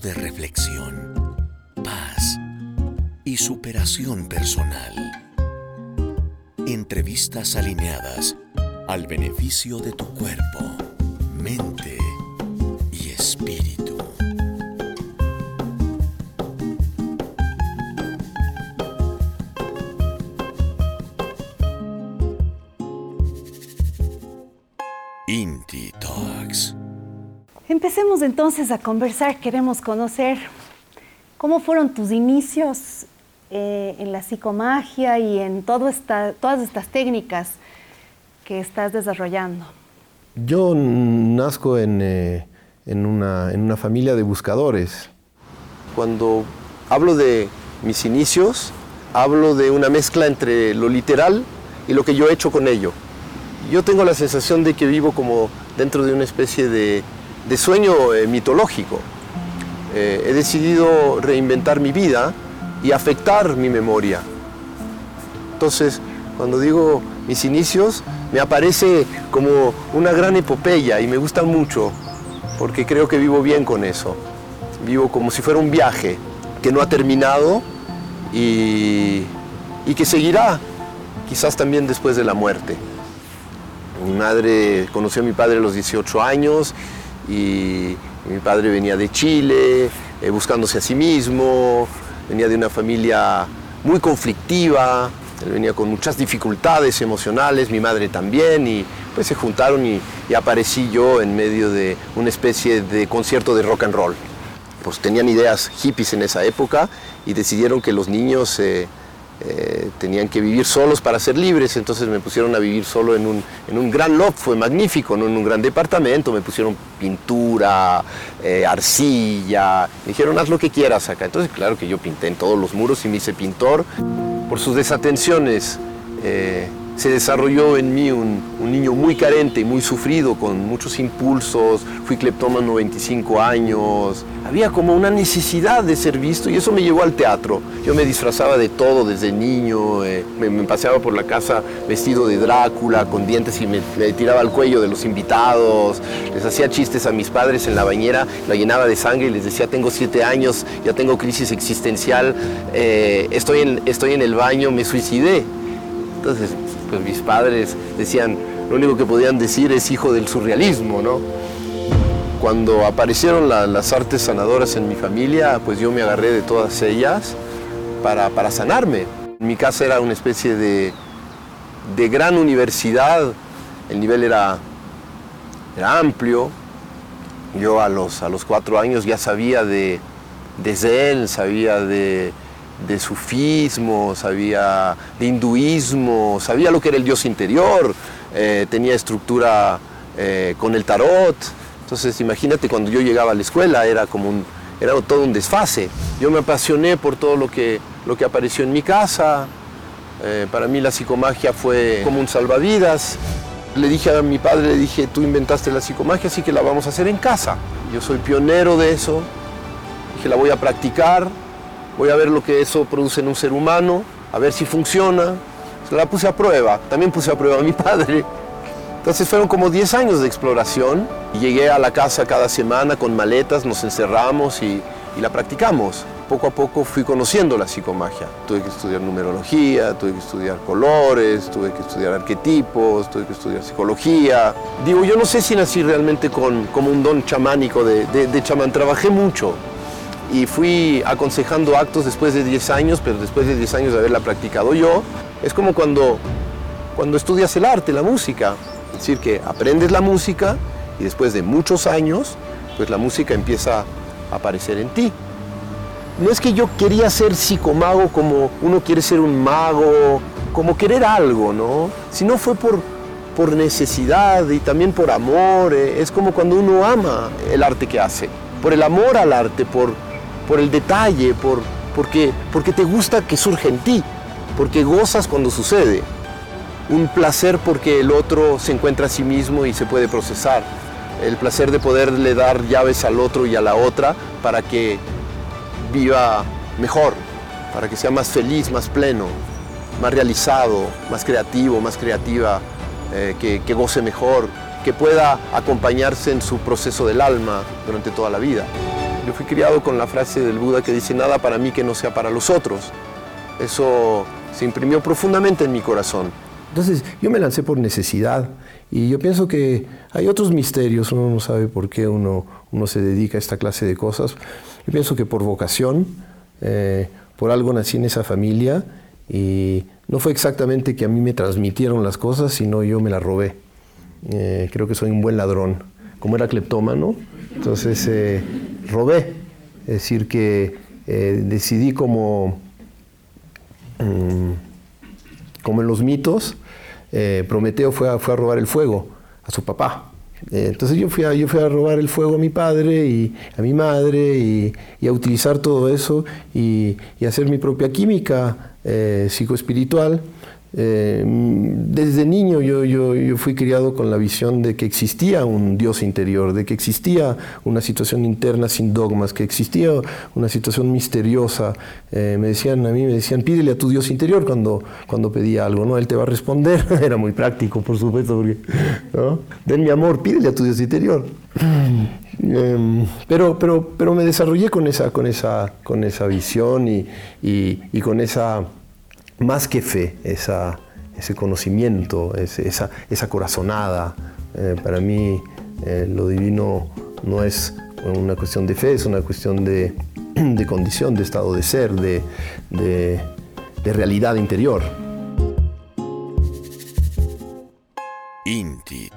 meditación, paz y superación personal. Entrevistas alineadas al beneficio de tu cuerpo, mente y espíritu. Inti. Empecemos entonces a conversar. Queremos conocer cómo fueron tus inicios eh, en la psicomagia y en todas estas técnicas que estás desarrollando. Yo nazco eh, en, una, en una familia de buscadores. Cuando hablo de mis inicios, hablo de una mezcla entre lo literal y lo que yo he hecho con ello. Yo tengo la sensación de que vivo como dentro de una especie de, de sueño eh, mitológico. Eh, he decidido reinventar mi vida y afectar mi memoria. Entonces, cuando digo mis inicios, me aparece como una gran epopeya y me gusta mucho porque creo que vivo bien con eso. Vivo como si fuera un viaje que no ha terminado y, y que seguirá, quizás también después de la muerte. Mi madre conoció a mi padre a los 18 años y mi padre venía de Chile, eh, buscándose a sí mismo, venía de una familia muy conflictiva, él venía con muchas dificultades emocionales, mi madre también, y pues se juntaron y, aparecí yo en medio de una especie de concierto de rock and roll. Pues tenían ideas hippies en esa época y decidieron que los niños eh, eh, tenían que vivir solos para ser libres, entonces me pusieron a vivir solo en un, en un gran loft, fue magnífico, ¿no? en un gran departamento, me pusieron pintura, eh, arcilla, me dijeron haz lo que quieras acá, entonces claro que yo pinté en todos los muros y me hice pintor. Por sus desatenciones eh, se desarrolló en mí un, niño muy carente muy sufrido, con muchos impulsos, fui cleptómano 25 años, había como una necesidad de ser visto y eso me llevó al teatro. Yo me disfrazaba de todo desde niño, eh, me, paseaba por la casa vestido de Drácula, con dientes y me, me, tiraba al cuello de los invitados, les hacía chistes a mis padres en la bañera, la llenaba de sangre y les decía, tengo siete años, ya tengo crisis existencial, eh, estoy, en, estoy en el baño, me suicidé. Entonces, pues mis padres decían, lo único que podían decir es hijo del surrealismo, ¿no? Cuando aparecieron la, las artes sanadoras en mi familia, pues yo me agarré de todas ellas para, para sanarme. Mi casa era una especie de, de gran universidad, el nivel era, era amplio. Yo a los, a los cuatro años ya sabía de, de Zen, sabía de, de sufismo, sabía de hinduismo, sabía lo que era el Dios interior, eh, tenía estructura eh, con el tarot. Entonces imagínate cuando yo llegaba a la escuela era como un, era todo un desfase. Yo me apasioné por todo lo que, lo que apareció en mi casa. Eh, para mí la psicomagia fue como un salvavidas. Le dije a mi padre, le dije, tú inventaste la psicomagia, así que la vamos a hacer en casa. Yo soy pionero de eso. Dije, la voy a practicar, voy a ver lo que eso produce en un ser humano, a ver si funciona. Se la puse a prueba, también puse a prueba a mi padre. Entonces fueron como 10 años de exploración llegué a la casa cada semana con maletas, nos encerramos y, la practicamos. Poco a poco fui conociendo la psicomagia. Tuve que estudiar numerología, tuve que estudiar colores, tuve que estudiar arquetipos, tuve que estudiar psicología. Digo, yo no sé si nací realmente con como un don chamánico de chamán. Trabajé mucho, y fui aconsejando actos después de 10 años, pero después de 10 años de haberla practicado yo, es como cuando, cuando estudias el arte, la música. Es decir, que aprendes la música y después de muchos años, pues la música empieza a aparecer en ti. No es que yo quería ser psicomago como uno quiere ser un mago, como querer algo, ¿no? Sino fue por, por necesidad y también por amor. Eh. Es como cuando uno ama el arte que hace, por el amor al arte, por, por el detalle, por, porque, porque te gusta que surge en ti, porque gozas cuando sucede. Un placer porque el otro se encuentra a sí mismo y se puede procesar. El placer de poderle dar llaves al otro y a la otra para que viva mejor, para que sea más feliz, más pleno, más realizado, más creativo, más creativa, eh, que goce mejor, que pueda acompañarse en su proceso del alma durante toda la vida. Yo fui criado con la frase del Buda que dice, nada para mí que no sea para los otros. Eso se imprimió profundamente en mi corazón. Entonces yo me lancé por necesidad y yo pienso que hay otros misterios, uno no sabe por qué uno, uno se dedica a esta clase de cosas. Yo pienso que por vocación, eh, por algo nací en esa familia y no fue exactamente que a mí me transmitieron las cosas, sino yo me las robé. Eh, creo que soy un buen ladrón. Como era cleptómano, entonces eh, robé. Es decir, que decidí como, mm, como en los mitos, Prometeo fue a, fue a robar el fuego a su papá. Eh, entonces yo fui, a, yo fui a robar el fuego a mi padre y a mi madre y, a utilizar todo eso y, y hacer mi propia química eh, psicoespiritual eh, desde niño yo, yo, yo, fui criado con la visión de que existía un Dios interior, de que existía una situación interna sin dogmas, que existía una situación misteriosa. Eh, me decían a mí, me decían, pídele a tu Dios interior cuando, cuando pedía algo, ¿no? Él te va a responder. Era muy práctico, por supuesto, porque, ¿no? Den mi amor, pídele a tu Dios interior. Em, pero, pero, pero me desarrollé con esa, con esa, con esa visión y, y con esa más que fe, ese conocimiento, esa, corazonada. Eh, para mí eh, lo divino no es una cuestión de fe, es una cuestión de, condición, de estado de ser, de, realidad interior. Inti.